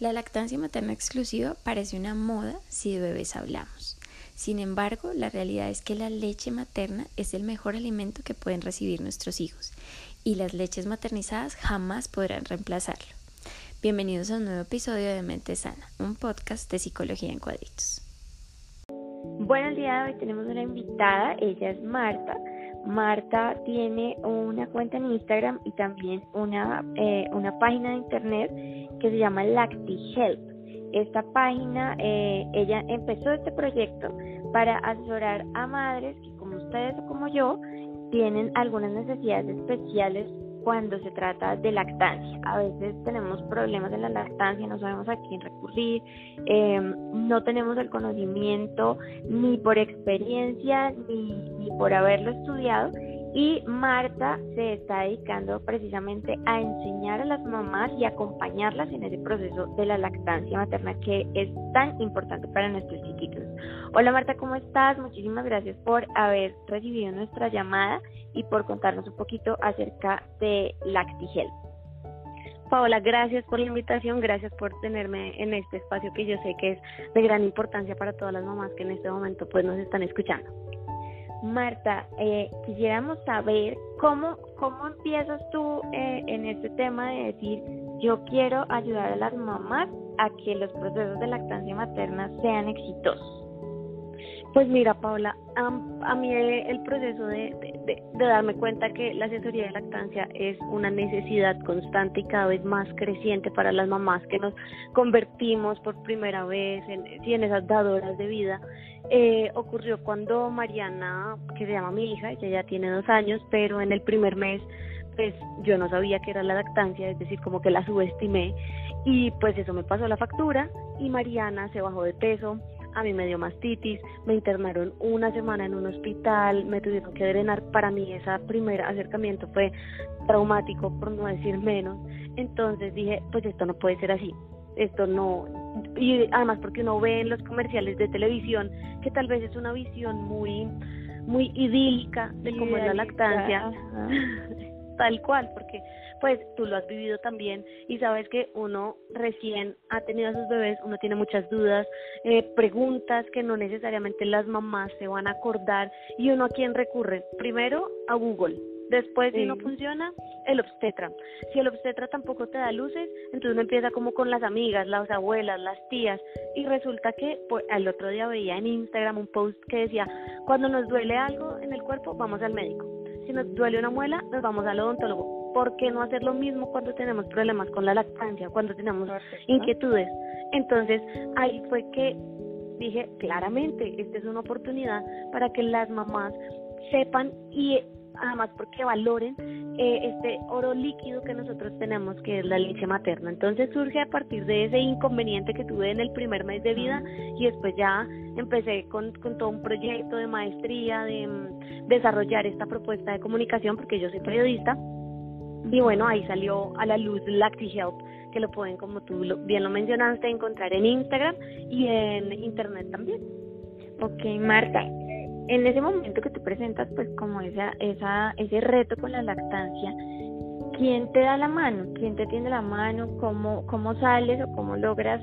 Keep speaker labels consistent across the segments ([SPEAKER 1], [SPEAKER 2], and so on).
[SPEAKER 1] La lactancia materna exclusiva parece una moda si de bebés hablamos. Sin embargo, la realidad es que la leche materna es el mejor alimento que pueden recibir nuestros hijos y las leches maternizadas jamás podrán reemplazarlo. Bienvenidos a un nuevo episodio de Mente Sana, un podcast de psicología en cuadritos. Bueno, el día de hoy tenemos una invitada, ella es Marta. Marta tiene una cuenta en Instagram y también una, eh, una página de internet que se llama Lacti Help. Esta página, eh, ella empezó este proyecto para asesorar a madres que como ustedes o como yo tienen algunas necesidades especiales cuando se trata de lactancia. A veces tenemos problemas en la lactancia, no sabemos a quién recurrir, em, no tenemos el conocimiento ni por experiencia ni, ni por haberlo estudiado y Marta se está dedicando precisamente a enseñar a las mamás y acompañarlas en ese proceso de la lactancia materna que es tan importante para nuestros chiquitos. Hola Marta, ¿cómo estás? Muchísimas gracias por haber recibido nuestra llamada y por contarnos un poquito acerca de Lactigel.
[SPEAKER 2] Paola, gracias por la invitación, gracias por tenerme en este espacio que yo sé que es de gran importancia para todas las mamás que en este momento pues nos están escuchando.
[SPEAKER 1] Marta, eh, quisiéramos saber cómo, cómo empiezas tú eh, en este tema de decir, yo quiero ayudar a las mamás a que los procesos de lactancia materna sean exitosos.
[SPEAKER 2] Pues mira, Paula, a mí el proceso de, de, darme cuenta que la asesoría de lactancia es una necesidad constante y cada vez más creciente para las mamás que nos convertimos por primera vez en, en esas dadoras de vida, eh, ocurrió cuando Mariana, que se llama mi hija, ella ya tiene dos años, pero en el primer mes pues yo no sabía que era la lactancia, es decir, como que la subestimé y pues eso me pasó la factura y Mariana se bajó de peso, a mí me dio mastitis, me internaron una semana en un hospital, me tuvieron que drenar. Para mí ese primer acercamiento fue traumático, por no decir menos. Entonces dije, pues esto no puede ser así, esto no... Y además porque uno ve en los comerciales de televisión que tal vez es una visión muy muy idílica de cómo es la lactancia. tal cual, porque pues tú lo has vivido también y sabes que uno recién ha tenido a sus bebés, uno tiene muchas dudas, eh, preguntas que no necesariamente las mamás se van a acordar y uno a quién recurre. Primero a Google, Después, si no funciona, el obstetra. Si el obstetra tampoco te da luces, entonces uno empieza como con las amigas, las abuelas, las tías. Y resulta que pues, el otro día veía en Instagram un post que decía, cuando nos duele algo en el cuerpo, vamos al médico si nos duele una muela, nos vamos al odontólogo. ¿Por qué no hacer lo mismo cuando tenemos problemas con la lactancia, cuando tenemos inquietudes? Entonces, ahí fue que dije claramente, esta es una oportunidad para que las mamás sepan y además porque valoren eh, este oro líquido que nosotros tenemos, que es la leche materna. Entonces surge a partir de ese inconveniente que tuve en el primer mes de vida y después ya empecé con, con todo un proyecto de maestría, de mm, desarrollar esta propuesta de comunicación, porque yo soy periodista. Y bueno, ahí salió a la luz Lacti Help, que lo pueden, como tú bien lo mencionaste, encontrar en Instagram y en Internet también.
[SPEAKER 1] Ok, Marta, en ese momento que tú presentas pues como esa, esa, ese reto con la lactancia, ¿quién te da la mano? ¿Quién te tiende la mano? ¿Cómo, cómo sales o cómo logras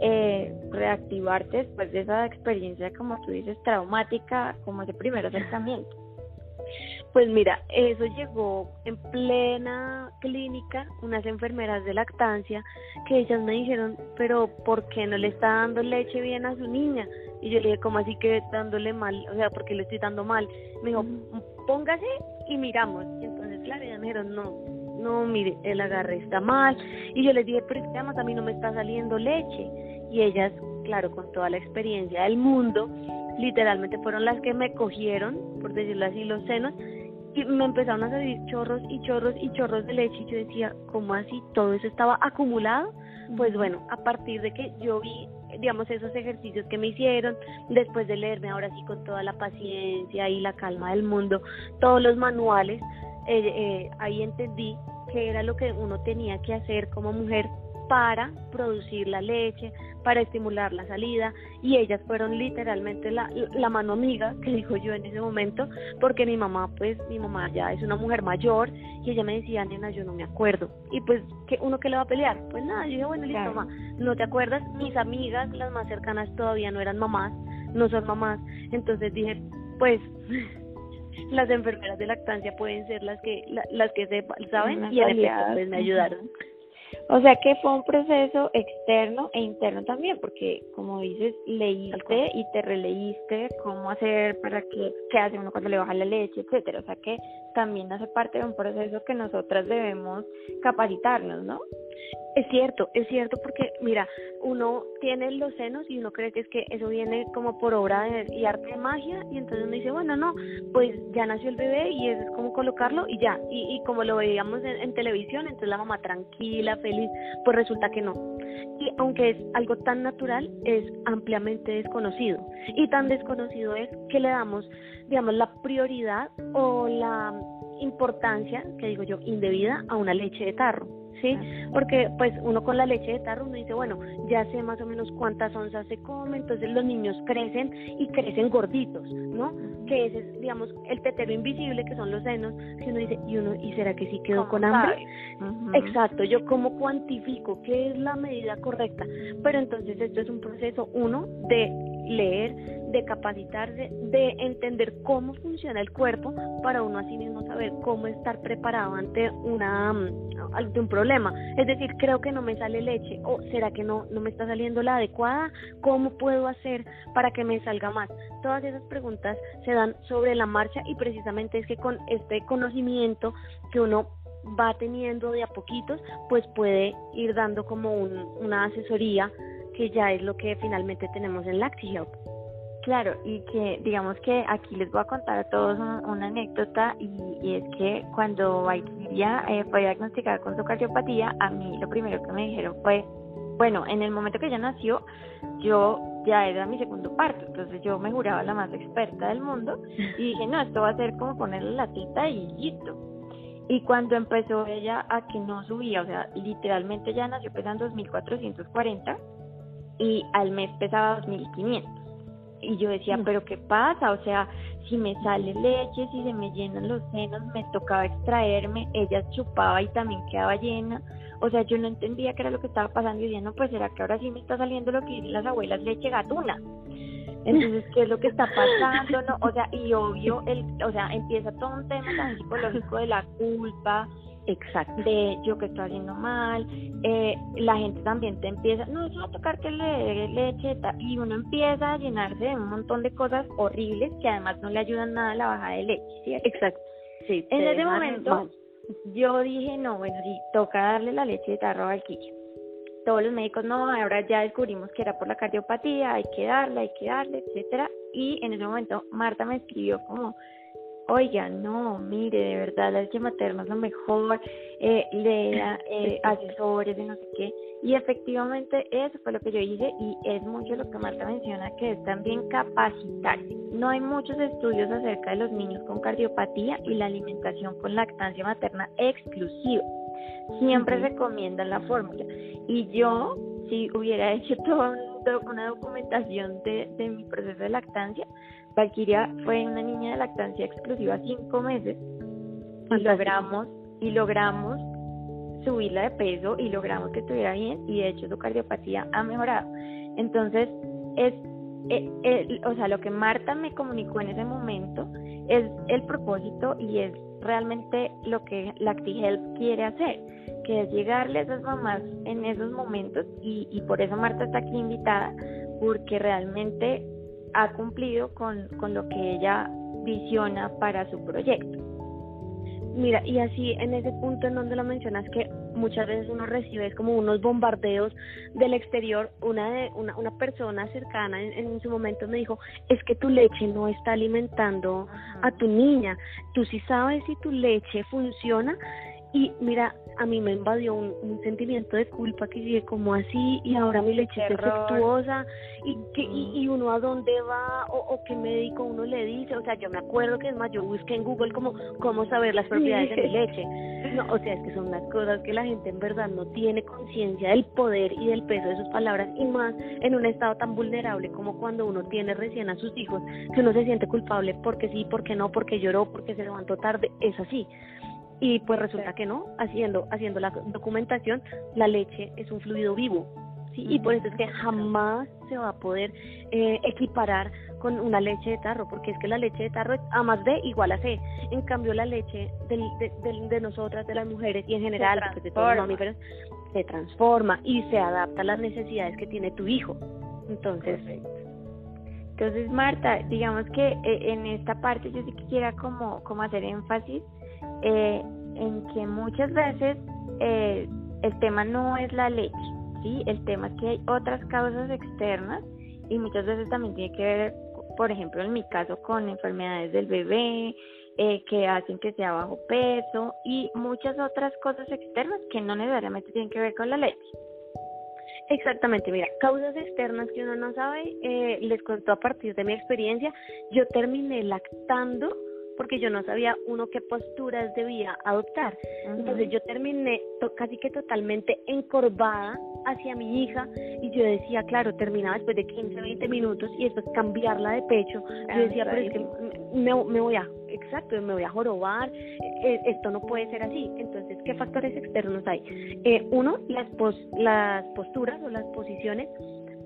[SPEAKER 1] eh, reactivarte después de esa experiencia, como tú dices, traumática, como ese primer acercamiento?
[SPEAKER 2] Pues mira, eso llegó en plena clínica, unas enfermeras de lactancia, que ellas me dijeron, pero ¿por qué no le está dando leche bien a su niña? Y yo le dije, ¿cómo así que dándole mal? O sea, ¿por qué le estoy dando mal? Me dijo, póngase y miramos. Y entonces, claro, ellas me dijeron, no, no, mire, el agarre está mal. Y yo les dije, pero es que además a mí no me está saliendo leche. Y ellas, claro, con toda la experiencia del mundo, literalmente fueron las que me cogieron, por decirlo así, los senos me empezaron a salir chorros y chorros y chorros de leche y yo decía, ¿cómo así? ¿Todo eso estaba acumulado? Pues bueno, a partir de que yo vi, digamos, esos ejercicios que me hicieron, después de leerme ahora sí con toda la paciencia y la calma del mundo, todos los manuales, eh, eh, ahí entendí que era lo que uno tenía que hacer como mujer para producir la leche, para estimular la salida y ellas fueron literalmente la, la mano amiga que dijo yo en ese momento porque mi mamá pues mi mamá ya es una mujer mayor y ella me decía nena yo no me acuerdo y pues que uno que le va a pelear pues nada yo dije bueno listo mamá no te acuerdas mis amigas las más cercanas todavía no eran mamás no son mamás. Entonces dije pues las enfermeras de lactancia pueden ser las que las que sepan, saben y en pues me ayudaron.
[SPEAKER 1] O sea que fue un proceso externo e interno también, porque como dices, leíste y te releíste cómo hacer para que, qué hace uno cuando le baja la leche, etcétera. O sea que también hace parte de un proceso que nosotras debemos capacitarnos, ¿no?
[SPEAKER 2] Es cierto, es cierto porque mira, uno tiene los senos y uno cree que es que eso viene como por obra de, y arte de magia y entonces uno dice, bueno, no, pues ya nació el bebé y eso es como colocarlo y ya, y, como lo veíamos en, en televisión, entonces la mamá tranquila, feliz, pues resulta que no. Y aunque es algo tan natural, es ampliamente desconocido. Y tan desconocido es que le damos, digamos, la prioridad o la importancia, que digo yo, indebida a una leche de tarro. ¿sí? Porque pues uno con la leche de tarro uno dice, bueno, ya sé más o menos cuántas onzas se come, entonces los niños crecen y crecen gorditos, ¿no? Que ese es, digamos, el tetero invisible que son los senos, que uno dice, y uno, ¿y será que sí quedó con hambre? Exacto, yo cómo cuantifico qué es la medida correcta, pero entonces esto es un proceso, uno, de leer, de capacitarse, de entender cómo funciona el cuerpo para uno así mismo saber cómo estar preparado ante una mm, ante un problema. Es decir, creo que no me sale leche o será que no no me está saliendo la adecuada, ¿cómo puedo hacer para que me salga más? Todas esas preguntas se dan sobre la marcha y precisamente es que con este conocimiento que uno va teniendo de a poquitos, pues puede ir dando como un, una asesoría que ya es lo que finalmente tenemos en LactiHelp.
[SPEAKER 1] Claro, y que digamos que aquí les voy a contar a todos una anécdota y, es que cuando Valkyria eh, fue diagnosticada con su cardiopatía, a mí lo primero que me dijeron fue, bueno, en el momento que ella nació, yo ya era mi segundo parto, entonces yo me juraba la más experta del mundo y dije, no, esto va a ser como ponerle la tita y listo. Y cuando empezó ella a que no subía, o sea, literalmente ya nació pesando 2.440 y al mes pesaba 2.500. Y yo decía, mm. pero ¿qué pasa? O sea, si me sale leche, si se me llenan los senos, me tocaba extraerme, ella chupaba y también quedaba llena. O sea, yo no entendía qué era lo que estaba pasando y decía, no, pues será que ahora sí me está saliendo lo que dicen las abuelas, leche gatuna. Entonces, ¿qué es lo que está pasando? No, o sea, y obvio, el, o sea, empieza todo un tema tan psicológico de la culpa, Exacto. de yo que estoy haciendo mal, eh, la gente también te empieza, no, eso va a tocar que le dé leche y uno empieza a llenarse de un montón de cosas horribles que además no le ayudan nada a la bajada de leche,
[SPEAKER 2] Exacto.
[SPEAKER 1] Sí, en ese momento yo dije, no, bueno, sí, toca darle la leche de tarro al quillo. Todos los médicos, no, ahora ya descubrimos que era por la cardiopatía, hay que darle, hay que darle, etcétera. Y en ese momento Marta me escribió como, oiga, no, mire, de verdad la leche materna es lo mejor, eh, lea eh, asesores y no sé qué. Y efectivamente eso fue lo que yo hice y es mucho lo que Marta menciona, que es también capacitarse. No hay muchos estudios acerca de los niños con cardiopatía y la alimentación con lactancia materna exclusiva. Siempre recomiendan la fórmula. Y yo, si hubiera hecho toda una documentación de, de mi proceso de lactancia, Valkyria fue una niña de lactancia exclusiva cinco meses y logramos, y logramos subirla de peso y logramos que estuviera bien y de hecho su cardiopatía ha mejorado. Entonces, es, eh, eh, o sea, lo que Marta me comunicó en ese momento es el propósito y es realmente lo que LactiHelp quiere hacer, que es llegarle a esas mamás en esos momentos y, y por eso Marta está aquí invitada, porque realmente ha cumplido con, con lo que ella visiona para su proyecto.
[SPEAKER 2] Mira, y así en ese punto en donde lo mencionas que muchas veces uno recibe como unos bombardeos del exterior, una de una, una persona cercana en, en, su momento me dijo, es que tu leche no está alimentando a tu niña, tú sí sabes si tu leche funciona y mira, a mí me invadió un, sentimiento de culpa que dije, como así? Y ahora mi leche es defectuosa, y, que, y, uno a dónde va, o, o qué médico uno le dice, o sea, yo me acuerdo que es más, yo busqué en Google como cómo saber las propiedades de mi leche. No, o sea, es que son las cosas que la gente en verdad no tiene conciencia del poder y del peso de sus palabras, y más en un estado tan vulnerable como cuando uno tiene recién a sus hijos, que uno se siente culpable porque sí, porque no, porque lloró, porque se levantó tarde, es así y pues resulta que no, haciendo, haciendo la documentación, la leche es un fluido vivo, ¿sí? y por eso es que jamás se va a poder eh, equiparar con una leche de tarro, porque es que la leche de tarro es A más B igual a C. En cambio, la leche de, de, de, nosotras, de las mujeres y en general pues, de todos los mamíferos, se transforma y se adapta a las necesidades que tiene tu hijo. Entonces,
[SPEAKER 1] entonces Marta, digamos que eh, en esta parte yo sí quisiera como, como hacer énfasis eh, en que muchas veces eh, el tema no es la leche, ¿sí? El tema es que hay otras causas externas y muchas veces también tiene que ver, por ejemplo, en mi caso, con enfermedades del bebé, eh, que hacen que sea bajo peso y muchas otras cosas externas que no necesariamente tienen que ver con la leche.
[SPEAKER 2] Exactamente, mira, causas externas que uno no sabe, eh, les cuento a partir de mi experiencia, yo terminé lactando porque yo no sabía uno qué posturas debía adoptar. Entonces yo terminé casi que totalmente encorvada hacia mi hija y yo decía, claro, terminaba después de 15, 20 minutos y después cambiarla de pecho. Yo decía, pero es que me, me voy a, exacto, me voy a jorobar, e, e, esto no puede ser así. Entonces, ¿qué factores externos hay? Eh, uno, las, las posturas o las posiciones.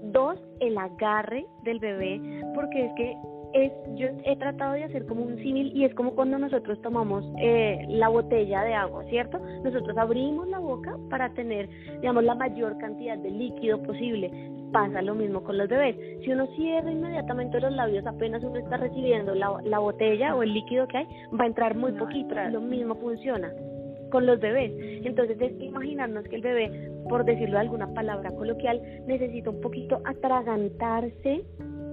[SPEAKER 2] Dos, el agarre del bebé, porque es que es, yo he tratado de hacer como un símil y es como cuando nosotros tomamos eh, la botella de agua, ¿cierto? Nosotros abrimos la boca para tener, digamos, la mayor cantidad de líquido posible. Pasa lo mismo con los bebés. Si uno cierra inmediatamente los labios apenas uno está recibiendo la, la botella o el líquido que hay, va a entrar muy poquito. Lo mismo funciona con los bebés. Entonces es imaginarnos que el bebé, por decirlo de alguna palabra coloquial, necesita un poquito atragantarse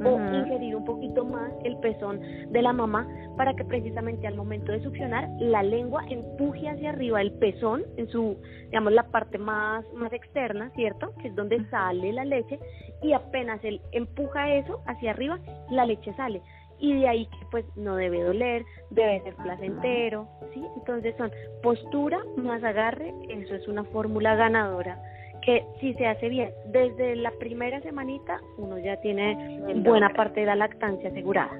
[SPEAKER 2] o ingerir un poquito más el pezón de la mamá para que precisamente al momento de succionar la lengua empuje hacia arriba el pezón en su digamos la parte más más externa cierto que es donde sale la leche y apenas él empuja eso hacia arriba la leche sale. Y de ahí que pues no debe doler, debe ser placentero, ¿sí? Entonces son postura más agarre, eso es una fórmula ganadora que si se hace bien desde la primera semanita, uno ya tiene buena parte de la lactancia asegurada.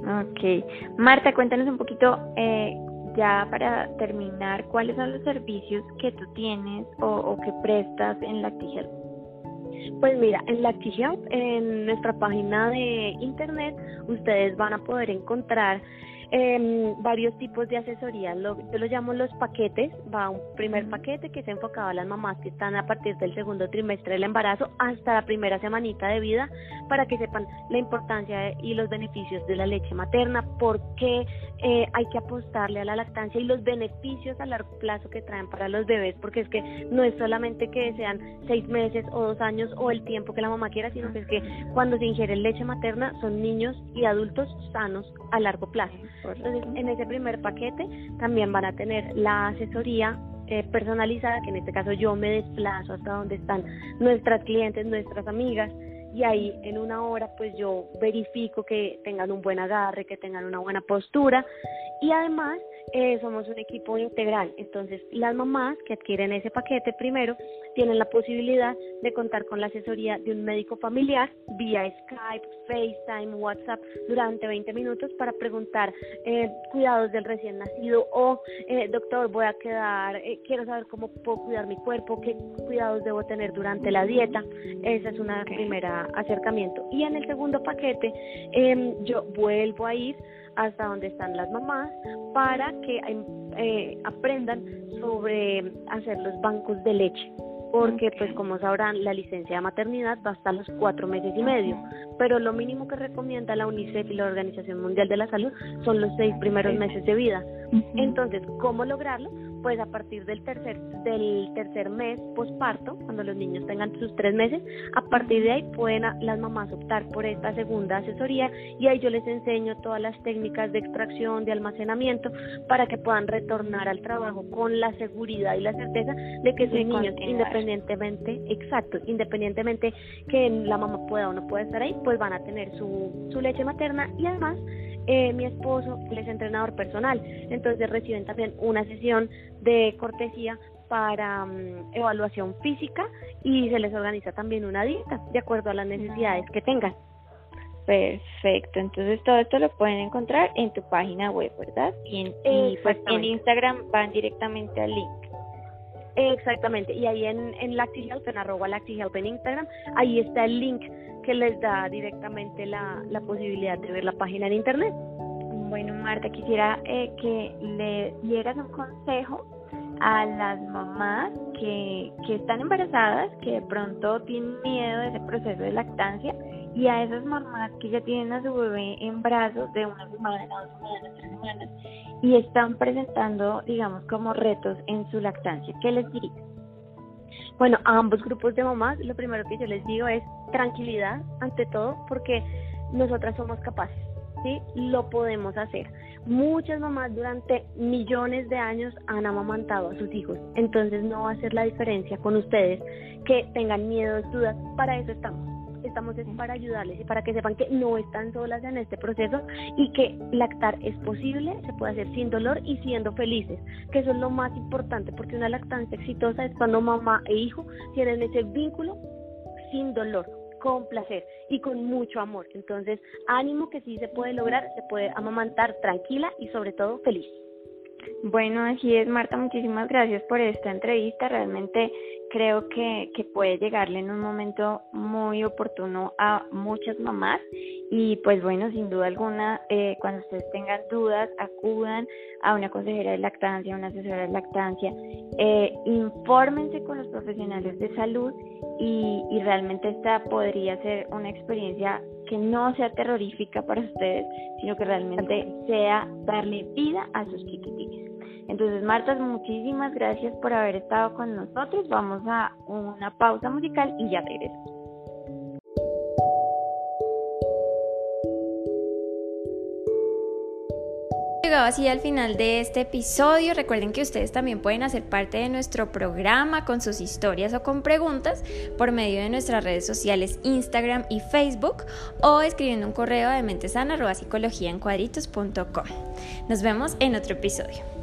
[SPEAKER 1] Ok. Marta, cuéntanos un poquito, eh, ya para terminar, ¿cuáles son los servicios que tú tienes o, que prestas en Lactihealth?
[SPEAKER 2] Pues mira, en Lactihealth, en nuestra página de internet, ustedes van a poder encontrar eh, varios tipos de asesoría. Lo, yo lo llamo los paquetes. Va un primer paquete que es enfocado a las mamás que están a partir del segundo trimestre del embarazo hasta la primera semanita de vida para que sepan la importancia y los beneficios de la leche materna, por qué eh, hay que apostarle a la lactancia y los beneficios a largo plazo que traen para los bebés, porque es que no es solamente que sean seis meses o dos años o el tiempo que la mamá quiera, sino que es que cuando se ingiere leche materna son niños y adultos sanos a largo plazo. Entonces, en ese primer paquete también van a tener la asesoría eh, personalizada, que en este caso yo me desplazo hasta donde están nuestras clientes, nuestras amigas, y ahí en una hora pues yo verifico que tengan un buen agarre, que tengan una buena postura y además eh, somos un equipo integral. Entonces, las mamás que adquieren ese paquete primero tienen la posibilidad de contar con la asesoría de un médico familiar vía Skype, FaceTime, WhatsApp durante 20 minutos para preguntar eh, cuidados del recién nacido o, eh, doctor, voy a quedar, eh, quiero saber cómo puedo cuidar mi cuerpo, qué cuidados debo tener durante la dieta. Esa es una primera acercamiento. Y en el segundo paquete, em, yo vuelvo a ir hasta donde están las mamás para que eh, aprendan sobre hacer los bancos de leche. Porque pues como sabrán la licencia de maternidad va hasta los cuatro meses y medio, pero lo mínimo que recomienda la UNICEF y la Organización Mundial de la Salud son los seis primeros meses de vida. Entonces, ¿cómo lograrlo? Pues a partir del tercer, del tercer mes posparto, cuando los niños tengan sus tres meses, a partir de ahí pueden las mamás optar por esta segunda asesoría y ahí yo les enseño todas las técnicas de extracción, de almacenamiento, para que puedan retornar al trabajo con la seguridad y la certeza de que sus niños, independientemente, exacto, independientemente que la mamá pueda o no pueda estar ahí, pues van a tener su, su leche materna y además eh, mi esposo, él es entrenador personal, entonces reciben también una sesión de cortesía para mm, evaluación física y se les organiza también una dieta de acuerdo a las necesidades que tengan.
[SPEAKER 1] Perfecto, entonces todo esto lo pueden encontrar en tu página web, ¿verdad? Y en, pues, en Instagram van directamente al link.
[SPEAKER 2] Exactamente, y ahí en, en LactiHealth, en arroba LactiHealth en Instagram, ahí está el link que les da directamente la, la posibilidad de ver la página en internet.
[SPEAKER 1] Bueno, Marta, quisiera eh, que le dieras un consejo a las mamás que, que están embarazadas, que de pronto tienen miedo de ese proceso de lactancia, y a esas mamás que ya tienen a su bebé en brazos de una semana, dos semanas, tres semanas, y están presentando, digamos, como retos en su lactancia. ¿Qué les diría?
[SPEAKER 2] Bueno, a ambos grupos de mamás, lo primero que yo les digo es tranquilidad ante todo, porque nosotras somos capaces, ¿sí? Lo podemos hacer. Muchas mamás durante millones de años han amamantado a sus hijos, entonces no va a ser la diferencia con ustedes que tengan miedo, dudas, para eso estamos estamos es para ayudarles y para que sepan que no están solas en este proceso y que lactar es posible, se puede hacer sin dolor y siendo felices, que eso es lo más importante, porque una lactancia exitosa es cuando mamá e hijo tienen ese vínculo sin dolor, con placer y con mucho amor. Entonces, ánimo que sí se puede lograr, se puede amamantar tranquila y sobre todo feliz.
[SPEAKER 1] Bueno, así es, Marta, muchísimas gracias por esta entrevista. Realmente creo que, que puede llegarle en un momento muy oportuno a muchas mamás y pues bueno, sin duda alguna, eh, cuando ustedes tengan dudas, acudan a una consejera de lactancia, a una asesora de lactancia, eh, infórmense con los profesionales de salud y, y realmente esta podría ser una experiencia que no sea terrorífica para ustedes, sino que realmente sea darle vida a sus chiquitines. Entonces, Marta, muchísimas gracias por haber estado con nosotros. Vamos a una pausa musical y ya regresamos.
[SPEAKER 3] llegado así al final de este episodio. Recuerden que ustedes también pueden hacer parte de nuestro programa con sus historias o con preguntas por medio de nuestras redes sociales Instagram y Facebook o escribiendo un correo de mentesana en cuadritos.com. Nos vemos en otro episodio.